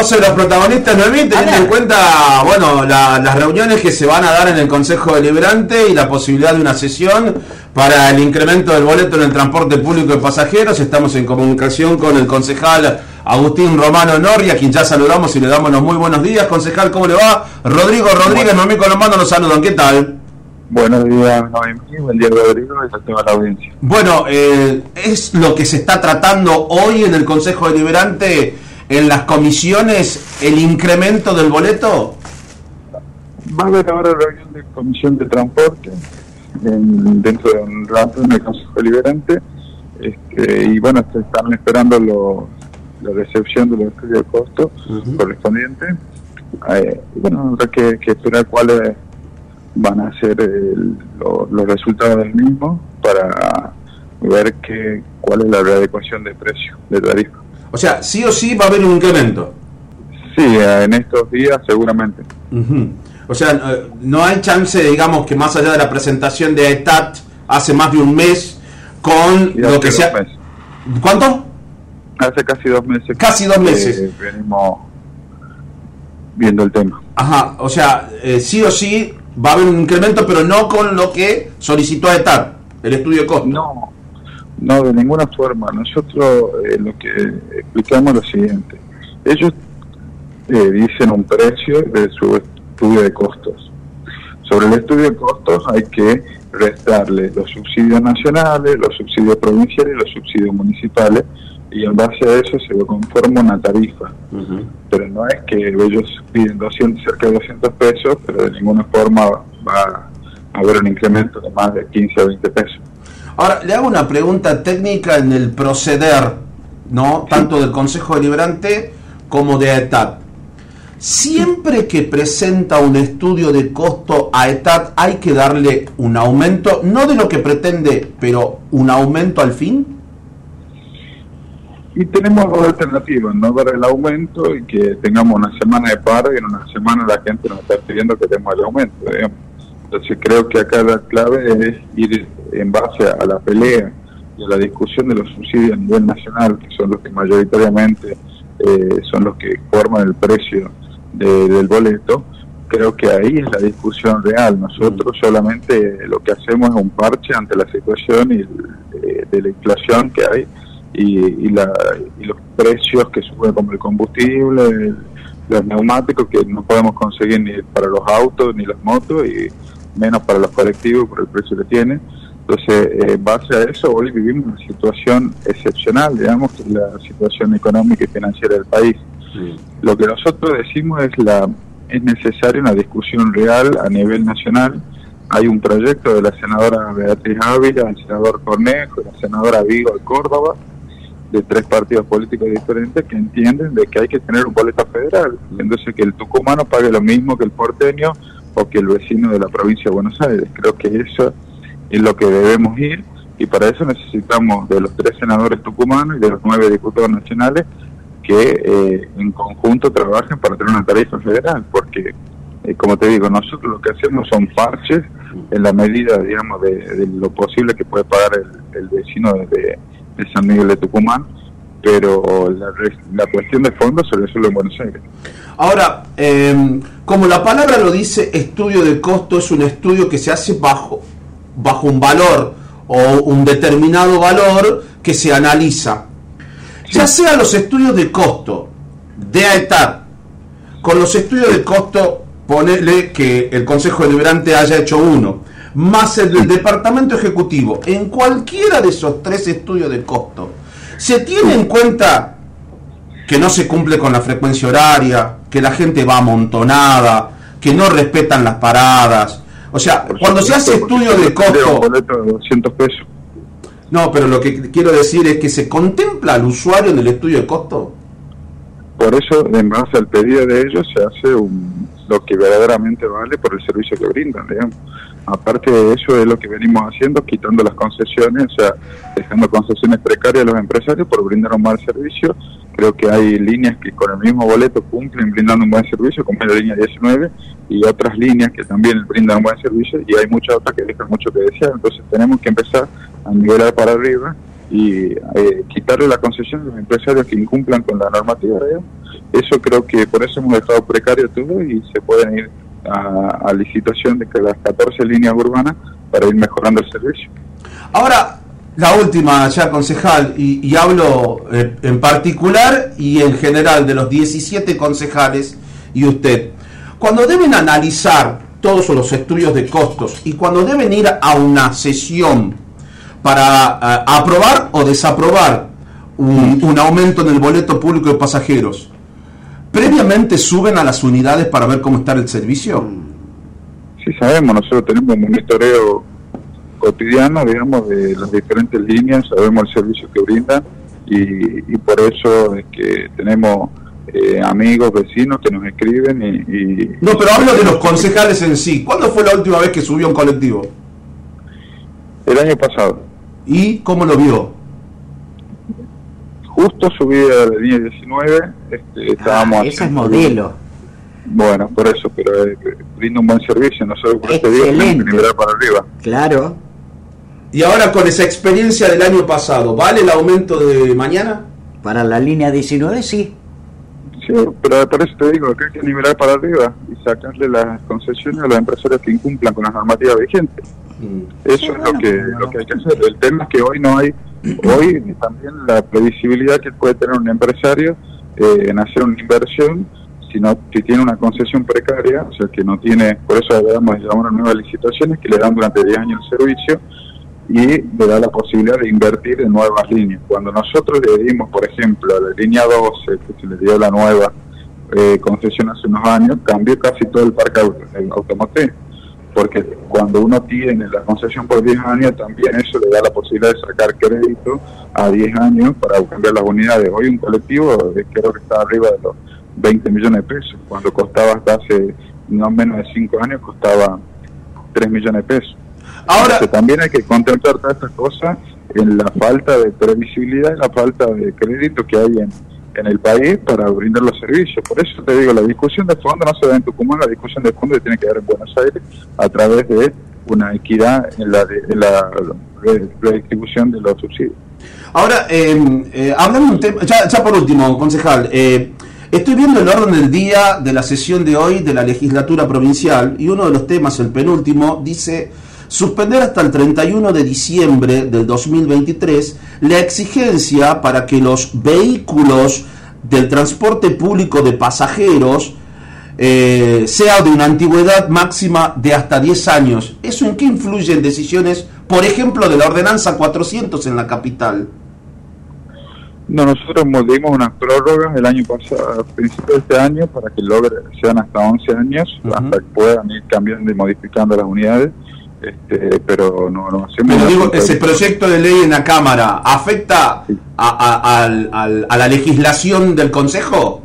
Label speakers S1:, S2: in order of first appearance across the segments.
S1: Los protagonistas, Noemí, teniendo en cuenta, bueno, las reuniones que se van a dar en el Consejo Deliberante y la posibilidad de una sesión para el incremento del boleto en el transporte público de pasajeros. Estamos en comunicación con el concejal Agustín Romano Norri, a quien ya saludamos y le damos los muy buenos días. Concejal, ¿cómo le va? Rodrigo Rodríguez, Noemí Colombano, nos saludan. ¿Qué tal?
S2: Buenos días, Noemí. Buen día, Rodrigo, y a toda la audiencia.
S1: Bueno, eh, ¿es lo que se está tratando hoy en el Consejo Deliberante, en las comisiones, el incremento del boleto?
S2: Va a haber ahora reunión de comisión de transporte dentro de un rato en el Consejo Deliberante. Este, y bueno, se están esperando la recepción de los estudios de costo correspondientes. Eh, bueno, habrá que, que esperar cuáles van a ser los resultados del mismo para ver que, cuál es la readecuación de precio de tarifa.
S1: O sea, sí o sí va a haber un incremento.
S2: Sí, en estos días seguramente.
S1: O sea, no hay chance, digamos, que más allá de la presentación de ETAT hace más de un mes, con lo que sea... ¿Cuánto?
S2: Hace casi dos meses.
S1: Casi dos meses.
S2: venimos viendo el tema.
S1: Ajá, o sea, eh, sí o sí va a haber un incremento, pero no con lo que solicitó ETAT, el estudio de costo.
S2: No, no, de ninguna forma. Nosotros eh, lo que explicamos es lo siguiente. Ellos eh, dicen un precio de su estudio de costos. Sobre el estudio de costos hay que restarle los subsidios nacionales, los subsidios provinciales y los subsidios municipales y en base a eso se conforma una tarifa. Pero no es que ellos piden 200, cerca de 200 pesos, pero de ninguna forma va a haber un incremento de más de 15 o 20 pesos.
S1: Ahora, le hago una pregunta técnica en el proceder, ¿no? Tanto del Consejo Deliberante como de ETAT. Siempre que presenta un estudio de costo a ETAT hay que darle un aumento, no de lo que pretende, pero un aumento al fin.
S2: Y tenemos dos alternativas, no dar el aumento y que tengamos una semana de paro y en una semana la gente nos está pidiendo que demos el aumento. Entonces creo que acá la clave es ir en base a la pelea y a la discusión de los subsidios a nivel nacional, que son los que mayoritariamente eh, son los que forman el precio del boleto, creo que ahí es la discusión real. Nosotros solamente lo que hacemos es un parche ante la situación y de la inflación que hay y, la, y los precios que suben como el combustible, los neumáticos que no podemos conseguir ni para los autos ni las motos y menos para los colectivos por el precio que tiene. Entonces, eh, en base a eso, hoy vivimos una situación excepcional, digamos, que es la situación económica y financiera del país. Lo que nosotros decimos es la es necesaria una discusión real a nivel nacional. Hay un proyecto de la senadora Beatriz Ávila, el senador Cornejo, la senadora Vigo de Córdoba, de tres partidos políticos diferentes que entienden de que hay que tener un boleto federal, entonces que el tucumano pague lo mismo que el porteño o que el vecino de la provincia de Buenos Aires. Creo que eso es lo que debemos ir y para eso necesitamos de los tres senadores tucumanos y de los nueve diputados nacionales que eh, en conjunto trabajen para tener una tarifa federal, porque eh, como te digo, nosotros lo que hacemos son parches en la medida, digamos, de, lo posible que puede pagar el, el vecino de, de San Miguel de Tucumán, pero la, cuestión de fondo se resuelve en Buenos Aires.
S1: Ahora, em, como la palabra lo dice, estudio de costo es un estudio que se hace bajo, bajo un valor o un determinado valor que se analiza. Ya sea los estudios de costo de AETAT, con los estudios de costo, ponele que el Consejo Deliberante haya hecho uno, más el del Departamento Ejecutivo, en cualquiera de esos tres estudios de costo, se tiene en cuenta que no se cumple con la frecuencia horaria, que la gente va amontonada, que no respetan las paradas. O sea, cuando se hace estudio de costo... No, pero lo que quiero decir es que se contempla al usuario en el estudio de costo.
S2: Por eso, en base al pedido de ellos, se hace un, lo que verdaderamente vale por el servicio que brindan, digamos. Aparte de eso es lo que venimos haciendo, quitando las concesiones, o sea, dejando concesiones precarias a los empresarios por brindar un mal servicio. Creo que hay líneas que con el mismo boleto cumplen brindando un buen servicio, como es la línea 19, y otras líneas que también brindan un buen servicio, y hay muchas otras que dejan mucho que desear. Entonces tenemos que empezar a nivelar para arriba y eh, quitarle la concesión a los empresarios que incumplan con la normativa. Eso creo que por eso hemos dejado precario todo y se pueden ir a, licitación de que las 14 líneas urbanas para ir mejorando el servicio.
S1: Ahora, la última ya, concejal, y, hablo eh, en particular y en general de los 17 concejales y usted, cuando deben analizar todos los estudios de costos y cuando deben ir a una sesión para eh, aprobar o desaprobar un, un, aumento en el boleto público de pasajeros, previamente suben a las unidades para ver cómo está el servicio.
S2: Sí, sabemos, nosotros tenemos un monitoreo cotidiano, digamos, de las diferentes líneas, sabemos el servicio que brindan y, por eso es que tenemos eh, amigos, vecinos que nos escriben y,
S1: No, pero hablo de los concejales en sí. ¿Cuándo fue la última vez que subió un colectivo?
S2: El año pasado.
S1: ¿Y cómo lo vio?
S2: Justo subí a la línea 19, este, estábamos...
S3: Ah, ese es modelo.
S2: Bueno, por eso, pero eh, brinda un buen servicio, nosotros por este día tenemos que nivelar para arriba.
S3: Claro.
S1: Y ahora con esa experiencia del año pasado, ¿vale el aumento de mañana?
S3: Para la línea 19 sí.
S2: Sí, pero por eso te digo que hay que nivelar para arriba y sacarle las concesiones a los empresarios que incumplan con las normativas vigentes. Mm. Eso es lo que, lo que hay que hacer. El tema es que hoy no hay, hoy también la previsibilidad que puede tener un empresario eh, en hacer una inversión sino que tiene una concesión precaria, o sea que no tiene, por eso le damos unas nuevas licitaciones que le dan durante 10 años el servicio y le da la posibilidad de invertir en nuevas líneas. Cuando nosotros le dimos, por ejemplo, a la línea 12, que se le dio la nueva eh, concesión hace unos años, cambió casi todo el parque automotriz, porque cuando uno tiene la concesión por 10 años, también eso le da la posibilidad de sacar crédito a 10 años para cambiar las unidades. Hoy un colectivo creo que está arriba de los 20 millones de pesos, cuando costaba hasta hace no menos de 5 años, costaba 3 millones de pesos. Ahora también hay que contemplar todas estas cosas en la falta de previsibilidad y la falta de crédito que hay en, en el país para brindar los servicios. Por eso te digo, la discusión de fondo no se da en Tucumán, la discusión de fondo tiene que dar en Buenos Aires a través de una equidad en la, la redistribución de los subsidios.
S1: Ahora, eh, eh, hablando un tema, ya, ya, por último, concejal, eh, estoy viendo el orden del día de la sesión de hoy de la legislatura provincial y uno de los temas, el penúltimo, dice suspender hasta el 31 de diciembre del 2023 la exigencia para que los vehículos del transporte público de pasajeros eh, sea de una antigüedad máxima de hasta 10 años. ¿Eso en qué influye en decisiones, por ejemplo, de la ordenanza 400 en la capital?
S2: No, nosotros dimos unas prórrogas el año pasado, a principios de este año, para que logre, sean hasta 11 años, hasta que puedan ir cambiando y modificando las unidades este, pero no, no
S1: hacemos... digo, ese proyecto de ley en la Cámara afecta a, a, la legislación del Consejo?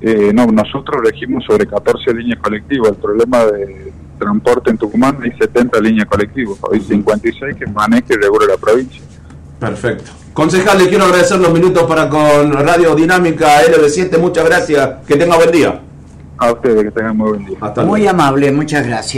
S2: Eh, no, nosotros elegimos sobre 14 líneas colectivas. El problema de transporte en Tucumán hay 70 líneas colectivas, hay 56 que maneja y regula la provincia.
S1: Perfecto. Concejal, le quiero agradecer los minutos para con Radio Dinámica LB7. Muchas gracias. Que tenga buen día.
S2: A ustedes, que tengan muy buen día.
S3: muy amable, muchas gracias.